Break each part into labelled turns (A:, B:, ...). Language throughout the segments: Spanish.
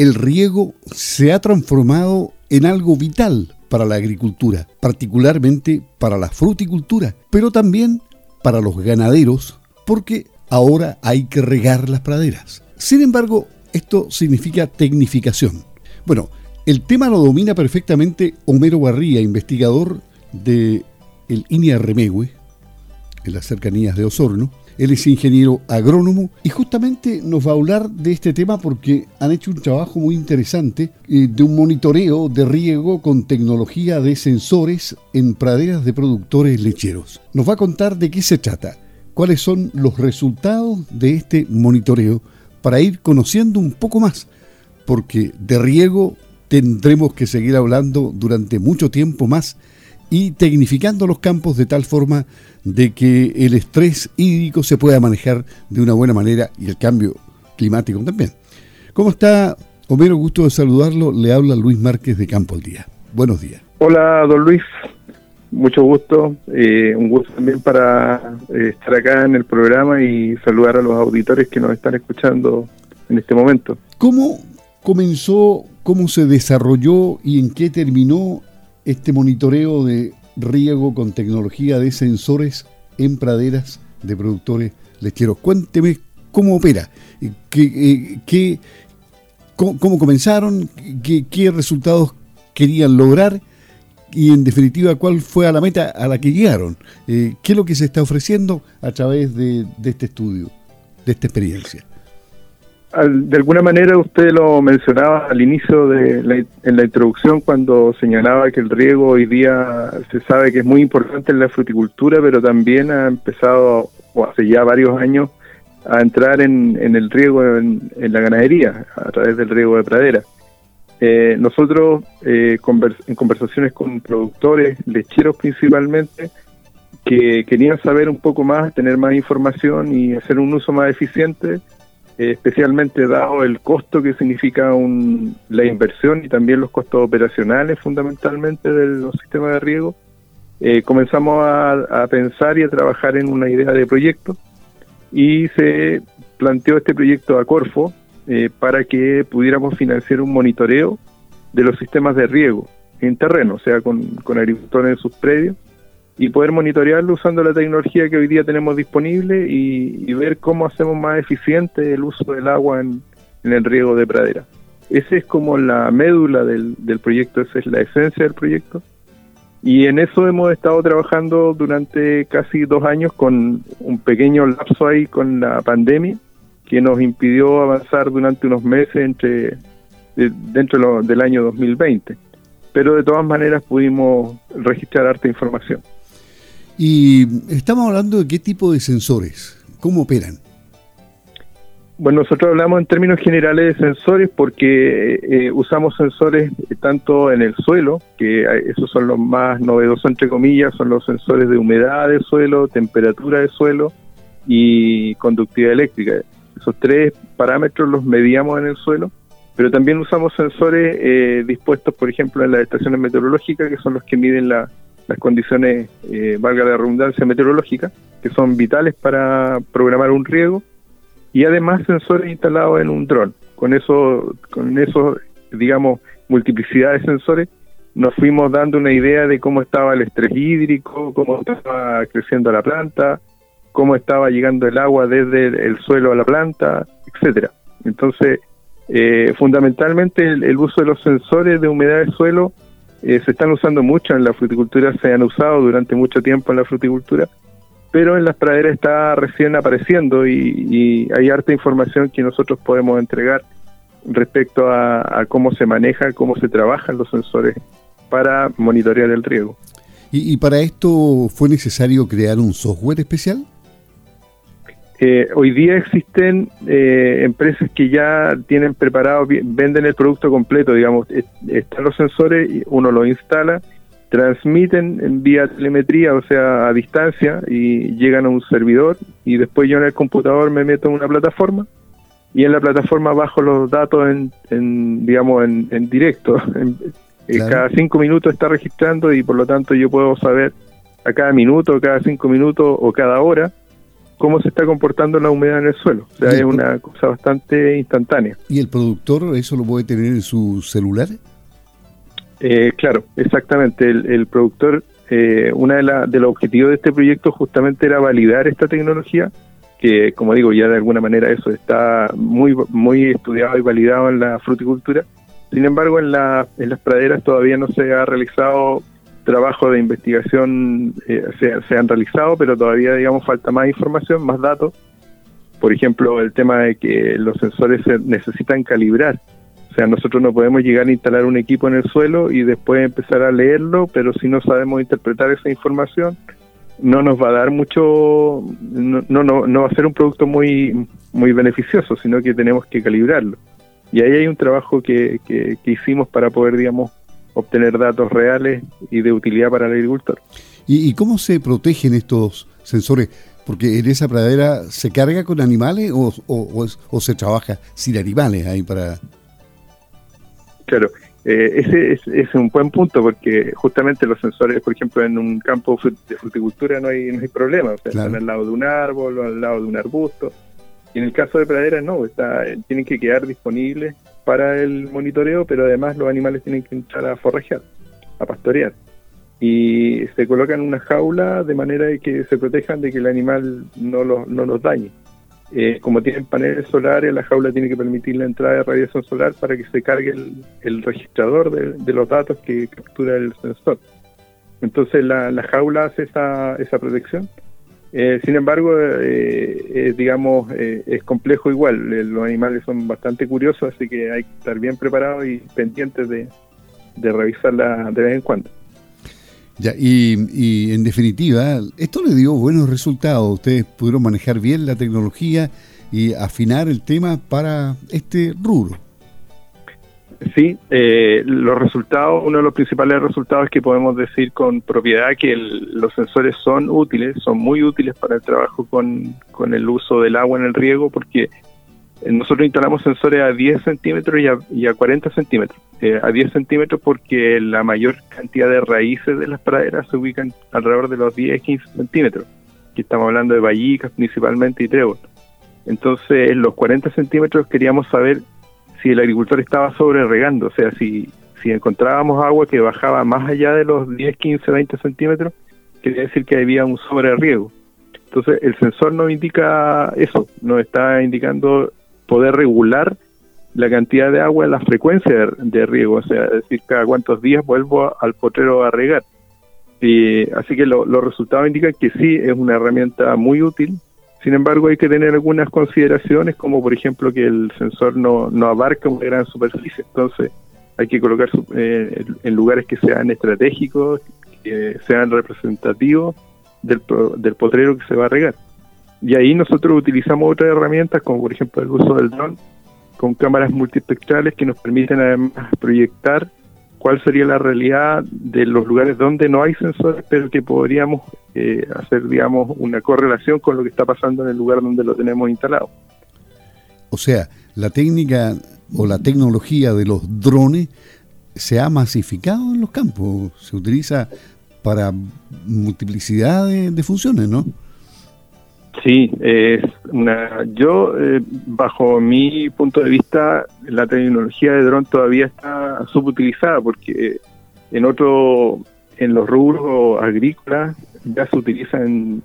A: el riego se ha transformado en algo vital para la agricultura, particularmente para la fruticultura, pero también para los ganaderos, porque ahora hay que regar las praderas. Sin embargo, esto significa tecnificación. Bueno, el tema lo domina perfectamente Homero Barría, investigador de el INIA Remehue, en las cercanías de Osorno. Él es ingeniero agrónomo y justamente nos va a hablar de este tema porque han hecho un trabajo muy interesante eh, de un monitoreo de riego con tecnología de sensores en praderas de productores lecheros. Nos va a contar de qué se trata, cuáles son los resultados de este monitoreo para ir conociendo un poco más, porque de riego tendremos que seguir hablando durante mucho tiempo más y tecnificando los campos de tal forma de que el estrés hídrico se pueda manejar de una buena manera y el cambio climático también. ¿Cómo está Homero? Gusto de saludarlo. Le habla Luis Márquez de Campo al Día. Buenos días.
B: Hola, don Luis. Mucho gusto. Eh, un gusto también para eh, estar acá en el programa y saludar a los auditores que nos están escuchando en este momento.
A: ¿Cómo comenzó, cómo se desarrolló y en qué terminó este monitoreo de riego con tecnología de sensores en praderas de productores lecheros. Cuénteme cómo opera, qué, qué cómo, comenzaron, qué, qué, resultados querían lograr y en definitiva cuál fue a la meta a la que llegaron. Eh, ¿Qué es lo que se está ofreciendo a través de este estudio, de esta experiencia?
B: De alguna manera usted lo mencionaba al inicio de la, en la introducción cuando señalaba que el riego hoy día se sabe que es muy importante en la fruticultura, pero también ha empezado, o hace ya varios años, a entrar en, el riego en, la ganadería a través del riego de pradera. Eh, nosotros, eh, en conversaciones con productores, lecheros principalmente, que querían saber un poco más, tener más información y hacer un uso más eficiente, especialmente dado el costo que significa la inversión y también los costos operacionales fundamentalmente de los sistemas de riego, eh, comenzamos a, pensar y a trabajar en una idea de proyecto y se planteó este proyecto a Corfo eh, para que pudiéramos financiar un monitoreo de los sistemas de riego en terreno, o sea, con, con agricultores en sus predios y poder monitorearlo usando la tecnología que hoy día tenemos disponible y, ver cómo hacemos más eficiente el uso del agua en, el riego de pradera. Esa es como la médula del, proyecto, esa es la esencia del proyecto. Y en eso hemos estado trabajando durante casi dos años con un pequeño lapso ahí con la pandemia que nos impidió avanzar durante unos meses entre dentro del año 2020. Pero de todas maneras pudimos registrar harta información.
A: Y estamos hablando de qué tipo de sensores, cómo operan.
B: Bueno, nosotros hablamos en términos generales de sensores porque eh, usamos sensores tanto en el suelo, que esos son los más novedosos entre comillas, son los sensores de humedad del suelo, temperatura del suelo y conductividad eléctrica. Esos tres parámetros los medíamos en el suelo, pero también usamos sensores eh, dispuestos, por ejemplo, en las estaciones meteorológicas, que son los que miden la, las condiciones, eh, valga la redundancia, meteorológica, que son vitales para programar un riego, y además sensores instalados en un dron. Con eso, con eso, digamos, multiplicidad de sensores, nos fuimos dando una idea de cómo estaba el estrés hídrico, cómo estaba creciendo la planta, cómo estaba llegando el agua desde el suelo a la planta, etcétera. Entonces, eh, fundamentalmente el, uso de los sensores de humedad del suelo eh, se están usando mucho en la fruticultura, se han usado durante mucho tiempo en la fruticultura, pero en las praderas está recién apareciendo y, hay harta información que nosotros podemos entregar respecto a, cómo se maneja, cómo se trabajan los sensores para monitorear el riego.
A: ¿Y, ¿Y, para esto fue necesario crear un software especial?
B: Eh, hoy día existen eh, empresas que ya tienen preparado, venden el producto completo, digamos, están los sensores, uno los instala, transmiten en vía telemetría, o sea, a distancia, y llegan a un servidor, y después yo en el computador me meto en una plataforma, y en la plataforma bajo los datos en, digamos, en, directo. Eh, cada cinco minutos está registrando y por lo tanto yo puedo saber a cada minuto, cada cinco minutos o cada hora cómo se está comportando la humedad en el suelo. O sea, es una cosa bastante instantánea.
A: ¿Y el productor eso lo puede tener en su celular?
B: Eh, claro, exactamente. El, productor, eh, una de, de los objetivos de este proyecto justamente era validar esta tecnología, que como digo, ya de alguna manera eso está muy, muy estudiado y validado en la fruticultura. Sin embargo, en, la, en las praderas todavía no se ha realizado trabajo de investigación, eh, se, se han realizado, pero todavía, digamos, falta más información, más datos. Por ejemplo, el tema de que los sensores se necesitan calibrar o sea, nosotros no podemos llegar a instalar un equipo en el suelo y después empezar a leerlo, pero si no sabemos interpretar esa información, no nos va a dar mucho, no, no, no va a ser un producto muy, muy beneficioso, sino que tenemos que calibrarlo. Y ahí hay un trabajo que, que, hicimos para poder, digamos, obtener datos reales y de utilidad para el agricultor.
A: ¿Y, cómo se protegen estos sensores? Porque en esa pradera se carga con animales o, o, o se trabaja sin animales ahí para,
B: Claro, eh, ese es, un buen punto porque justamente los sensores, por ejemplo, en un campo de fruticultura no hay, no hay problema, o sea, están al lado de un árbol o al lado de un arbusto. Y en el caso de praderas no, está, tienen que quedar disponibles para el monitoreo, pero además los animales tienen que entrar a forrajear, a pastorear. Y se colocan una jaula de manera de que se protejan de que el animal no los, no los dañe. Eh, como tienen paneles solares, la jaula tiene que permitir la entrada de radiación solar para que se cargue el, registrador de, los datos que captura el sensor. Entonces la, jaula hace esa, esa protección. Eh, sin embargo, eh, digamos, es complejo igual. los animales son bastante curiosos, así que hay que estar bien preparados y pendientes de, de revisarla de vez en cuando.
A: Ya, y, en definitiva, esto le dio buenos resultados. Ustedes pudieron manejar bien la tecnología y afinar el tema para este rubro.
B: Sí, eh, los resultados, uno de los principales resultados es que podemos decir con propiedad que los sensores son útiles, son muy útiles para el trabajo con, con el uso del agua en el riego porque eh, nosotros instalamos sensores a 10 centímetros y a, 40 centímetros. Eh, a 10 centímetros porque la mayor cantidad de raíces de las praderas se ubican alrededor de los 10, 15 centímetros. Aquí estamos hablando de vallicas principalmente y trébol. Entonces, en los 40 centímetros queríamos saber si el agricultor estaba sobre regando, o sea, si, si encontrábamos agua que bajaba más allá de los 10, 15, 20 centímetros, quería decir que había un sobre riego. Entonces, el sensor nos indica eso, nos está indicando poder regular la cantidad de agua, la frecuencia de, riego, o sea, decir, cada cuántos días vuelvo al potrero a regar. Y, así que los resultados indican que sí, es una herramienta muy útil, sin embargo hay que tener algunas consideraciones, como por ejemplo que el sensor no, abarca una gran superficie, entonces hay que colocar eh, en lugares que sean estratégicos, que sean representativos del, del potrero que se va a regar. Y ahí nosotros utilizamos otras herramientas, como por ejemplo el uso del dron, con cámaras multispectrales que nos permiten además proyectar cuál sería la realidad de los lugares donde no hay sensores, pero que podríamos eh, hacer, digamos, una correlación con lo que está pasando en el lugar donde lo tenemos instalado.
A: O sea, la técnica o la tecnología de los drones se ha masificado en los campos, se utiliza para multiplicidad de funciones, ¿no?
B: Sí, es una. Yo, eh, bajo mi punto de vista, la tecnología de dron todavía está subutilizada porque en otro, en los rubros agrícolas ya se utiliza en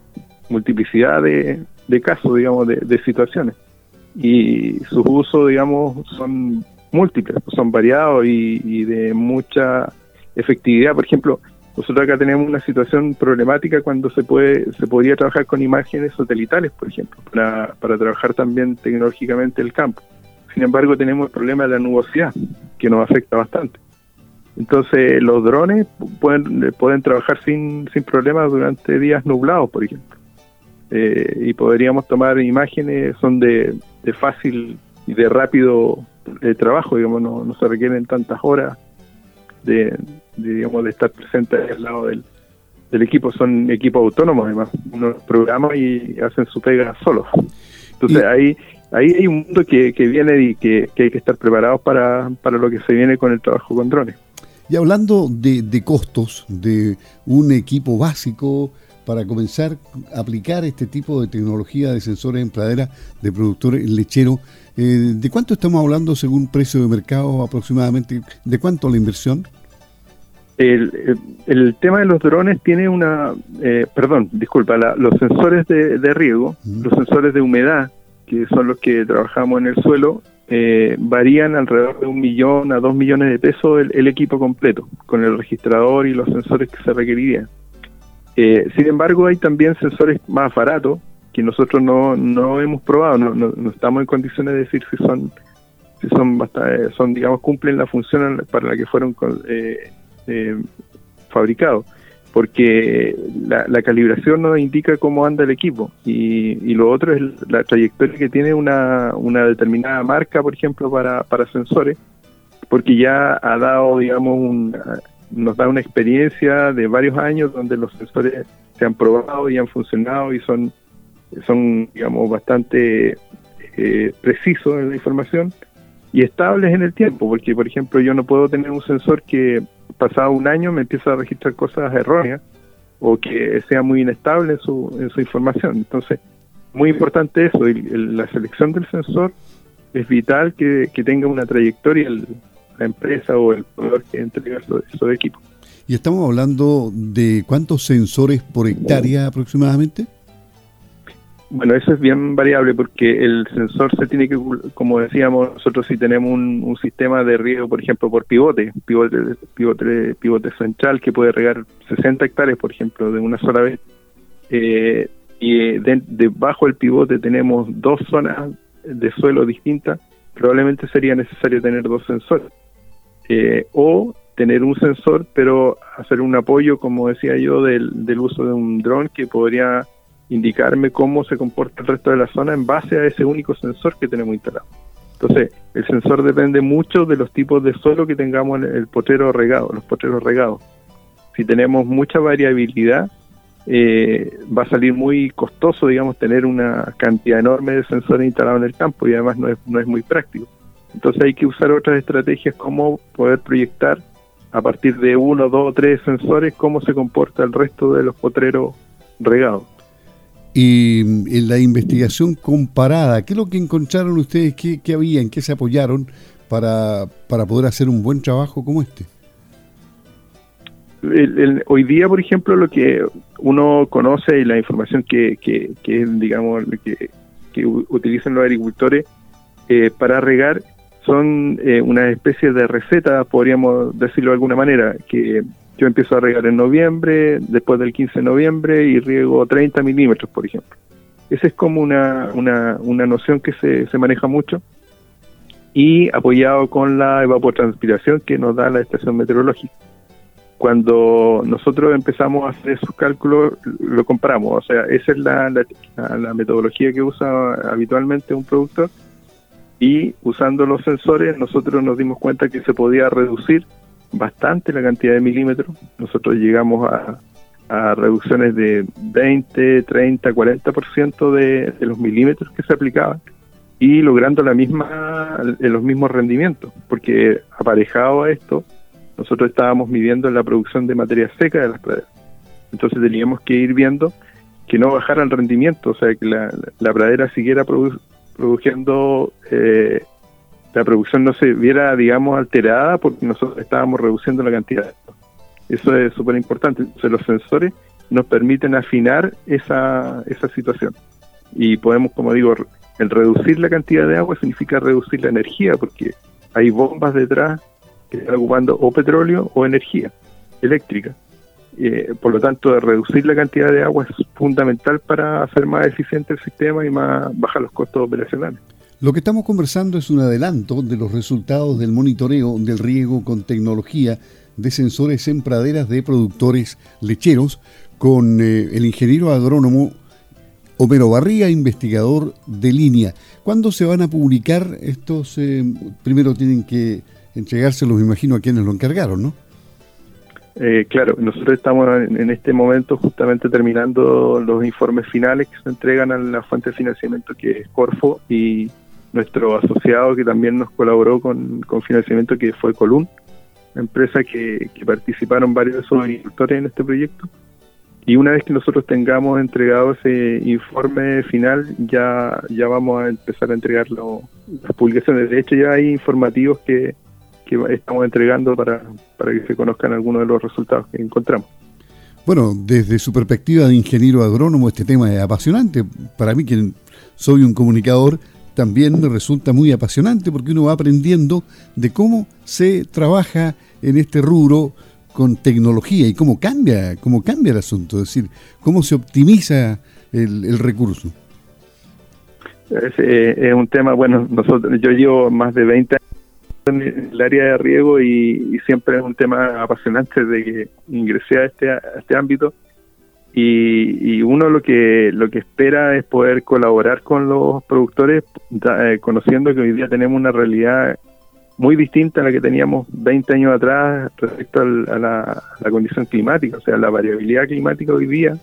B: multiplicidad de, casos, digamos, de, situaciones y sus usos, digamos, son múltiples, son variados y de mucha efectividad. Por ejemplo, nosotros acá tenemos una situación problemática cuando se puede se podría trabajar con imágenes satelitales, por ejemplo, para, para trabajar también tecnológicamente el campo. Sin embargo, tenemos el problema de la nubosidad, que nos afecta bastante. Entonces, los drones pueden, pueden trabajar sin, sin problemas durante días nublados, por ejemplo. Eh, y podríamos tomar imágenes, son de, de fácil y de rápido eh, trabajo, digamos, no, no se requieren tantas horas de, digamos, de estar presente al lado del, equipo. Son equipos autónomos, además. Uno programa y hacen su pega solos. Entonces, ahí ahí hay un mundo que, que viene y que, hay que estar preparados para, para lo que se viene con el trabajo con drones.
A: Y hablando de, de costos de un equipo básico para comenzar a aplicar este tipo de tecnología de sensores en pradera de productores lecheros. Eh, ¿De cuánto estamos hablando según precio de mercado aproximadamente? ¿De cuánto la inversión?
B: El, tema de los drones tiene una, eh, perdón, disculpa, los sensores de, riego, los sensores de humedad, que son los que trabajamos en el suelo, eh, varían alrededor de un millón a dos millones de pesos el, equipo completo, con el registrador y los sensores que se requerirían. Eh, sin embargo, hay también sensores más baratos que nosotros no, no hemos probado, no, no, estamos en condiciones de decir si son, si son, son digamos, cumplen la función para la que fueron eh, eh, fabricado, porque la, calibración nos indica cómo anda el equipo. Y, lo otro es la trayectoria que tiene una, una determinada marca, por ejemplo, para, para sensores, porque ya ha dado, digamos, nos da una experiencia de varios años donde los sensores se han probado y han funcionado y son, son digamos, bastante eh, precisos en la información y estables en el tiempo, porque, por ejemplo, yo no puedo tener un sensor que pasado un año me empieza a registrar cosas erróneas o que sea muy inestable en su, en su información. Entonces, muy importante eso, la selección del sensor es vital que, tenga una trayectoria la empresa o el proveedor que entrega esos equipos.
A: ¿Y estamos hablando de cuántos sensores por hectárea aproximadamente?
B: Bueno, eso es bien variable porque el sensor se tiene que, como decíamos, nosotros si tenemos un, sistema de riego, por ejemplo, por pivote, pivote, pivote, pivote central que puede regar 60 hectáreas, por ejemplo, de una sola vez, eh, y debajo del pivote tenemos dos zonas de suelo distintas, probablemente sería necesario tener dos sensores. Eh, o tener un sensor, pero hacer un apoyo, como decía yo, del, del uso de un dron que podría indicarme cómo se comporta el resto de la zona en base a ese único sensor que tenemos instalado. Entonces, el sensor depende mucho de los tipos de suelo que tengamos en el potrero regado, los potreros regados. Si tenemos mucha variabilidad, eh, va a salir muy costoso, digamos, tener una cantidad enorme de sensores instalados en el campo y además no es, no es muy práctico. Entonces hay que usar otras estrategias como poder proyectar a partir de uno, dos o tres sensores cómo se comporta el resto de los potreros regados.
A: Y en la investigación comparada, ¿qué es lo que encontraron ustedes? ¿Qué, qué había? ¿En qué se apoyaron para, para poder hacer un buen trabajo como este?
B: hoy día, por ejemplo, lo que uno conoce y la información que, que, que digamos, que, que, utilizan los agricultores eh, para regar son eh, una especie de receta, podríamos decirlo de alguna manera, que yo empiezo a regar en noviembre, después del 15 de noviembre y riego 30 milímetros, por ejemplo. Esa es como una, una, una noción que se, se maneja mucho y apoyado con la evapotranspiración que nos da la estación meteorológica. Cuando nosotros empezamos a hacer esos cálculos, lo compramos. O sea, esa es la, la, la metodología que usa habitualmente un productor. Y usando los sensores, nosotros nos dimos cuenta que se podía reducir bastante la cantidad de milímetros. Nosotros llegamos a, reducciones de 20, 30, 40% de, de los milímetros que se aplicaban y logrando la misma los mismos rendimientos, porque aparejado a esto, nosotros estábamos midiendo la producción de materia seca de las praderas. Entonces teníamos que ir viendo que no bajara el rendimiento, o sea, que la, la pradera siguiera produciendo eh, la producción no se viera, digamos, alterada porque nosotros estábamos reduciendo la cantidad. Eso es súper importante. Los sensores nos permiten afinar esa, esa situación. Y podemos, como digo, el reducir la cantidad de agua significa reducir la energía porque hay bombas detrás que están ocupando o petróleo o energía eléctrica. Por lo tanto, reducir la cantidad de agua es fundamental para hacer más eficiente el sistema y más bajar los costos operacionales.
A: Lo que estamos conversando es un adelanto de los resultados del monitoreo del riego con tecnología de sensores en praderas de productores lecheros con eh, el ingeniero agrónomo Homero Barría, investigador de línea. ¿Cuándo se van a publicar estos? Eh, primero tienen que entregárselos, me imagino, a quienes lo encargaron, ¿no?
B: Eh, claro, nosotros estamos en, este momento justamente terminando los informes finales que se entregan a la fuente de financiamiento que es Corfo y nuestro asociado que también nos colaboró con, financiamiento que fue Colun, empresa que, participaron varios de sus agricultores en este proyecto. y una vez que nosotros tengamos entregado ese informe final, ya, ya vamos a empezar a entregar las publicaciones. De hecho, ya hay informativos que, que estamos entregando para, para que se conozcan algunos de los resultados que encontramos.
A: Bueno, desde su perspectiva de ingeniero agrónomo, este tema es apasionante. Para mí, que soy un comunicador, también me resulta muy apasionante porque uno va aprendiendo de cómo se trabaja en este rubro con tecnología y cómo cambia, cómo cambia el asunto, es decir, cómo se optimiza el, recurso.
B: Es, eh, es, un tema, bueno, nosotros yo llevo más de 20 años en el área de riego y, siempre es un tema apasionante de que ingresé a este, a este ámbito y, uno lo que lo que espera es poder colaborar con los productores eh, conociendo que hoy día tenemos una realidad muy distinta a la que teníamos 20 años atrás respecto a, la, condición climática. O sea, la variabilidad climática hoy día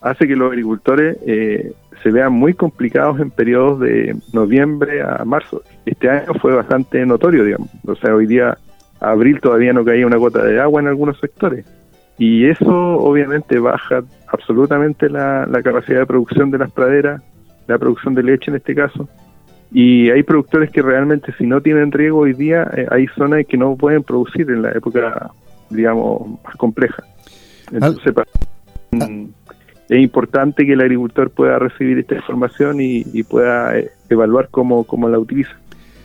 B: hace que los agricultores eh, se vean muy complicados en periodos de noviembre a marzo. Este año fue bastante notorio, digamos. O sea, hoy día, abril todavía no caía una gota de agua en algunos sectores. Y eso obviamente baja absolutamente la capacidad de producción de las praderas, la producción de leche en este caso, y hay productores que realmente si no tienen riego hoy día, eh, hay zonas que no pueden producir en la época, digamos, más compleja. Entonces, mm, es importante que el agricultor pueda recibir esta información y, pueda eh, evaluar cómo, cómo, la utiliza.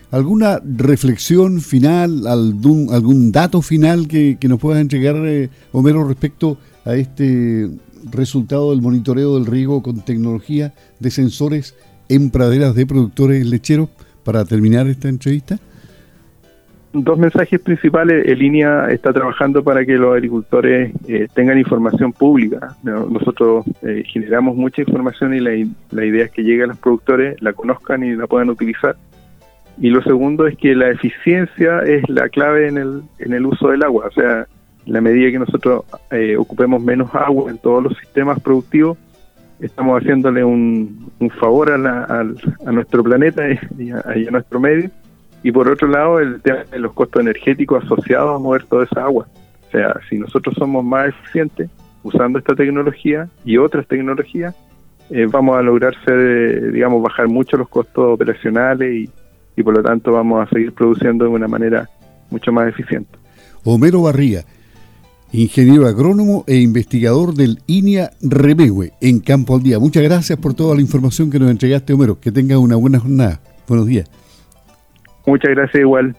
A: ¿Alguna reflexión final, algún, algún dato final que, nos pueda entregar, eh, Homero, respecto a este resultado del monitoreo del riego con tecnología de sensores en praderas de productores lecheros para terminar esta entrevista?
B: Dos mensajes principales. El línea está trabajando para que los agricultores eh, tengan información pública. Nosotros eh, generamos mucha información y la, idea es que llegue a los productores, la conozcan y la puedan utilizar. Y lo segundo es que la eficiencia es la clave en el, en el uso del agua. O sea, la medida que nosotros eh, ocupemos menos agua en todos los sistemas productivos, estamos haciéndole un, favor a, a, nuestro planeta y a, nuestro medio. Y por otro lado, el tema de los costos energéticos asociados a mover toda esa agua. O sea, si nosotros somos más eficientes usando esta tecnología y otras tecnologías, eh, vamos a lograr ser, eh, digamos, bajar mucho los costos operacionales y, y por lo tanto vamos a seguir produciendo de una manera mucho más eficiente.
A: Homero Barría, ingeniero agrónomo e investigador del INIA Remegue en Campo al Día. Muchas gracias por toda la información que nos entregaste, Homero. Que tenga una buena jornada. Buenos días.
B: Muchas gracias igual.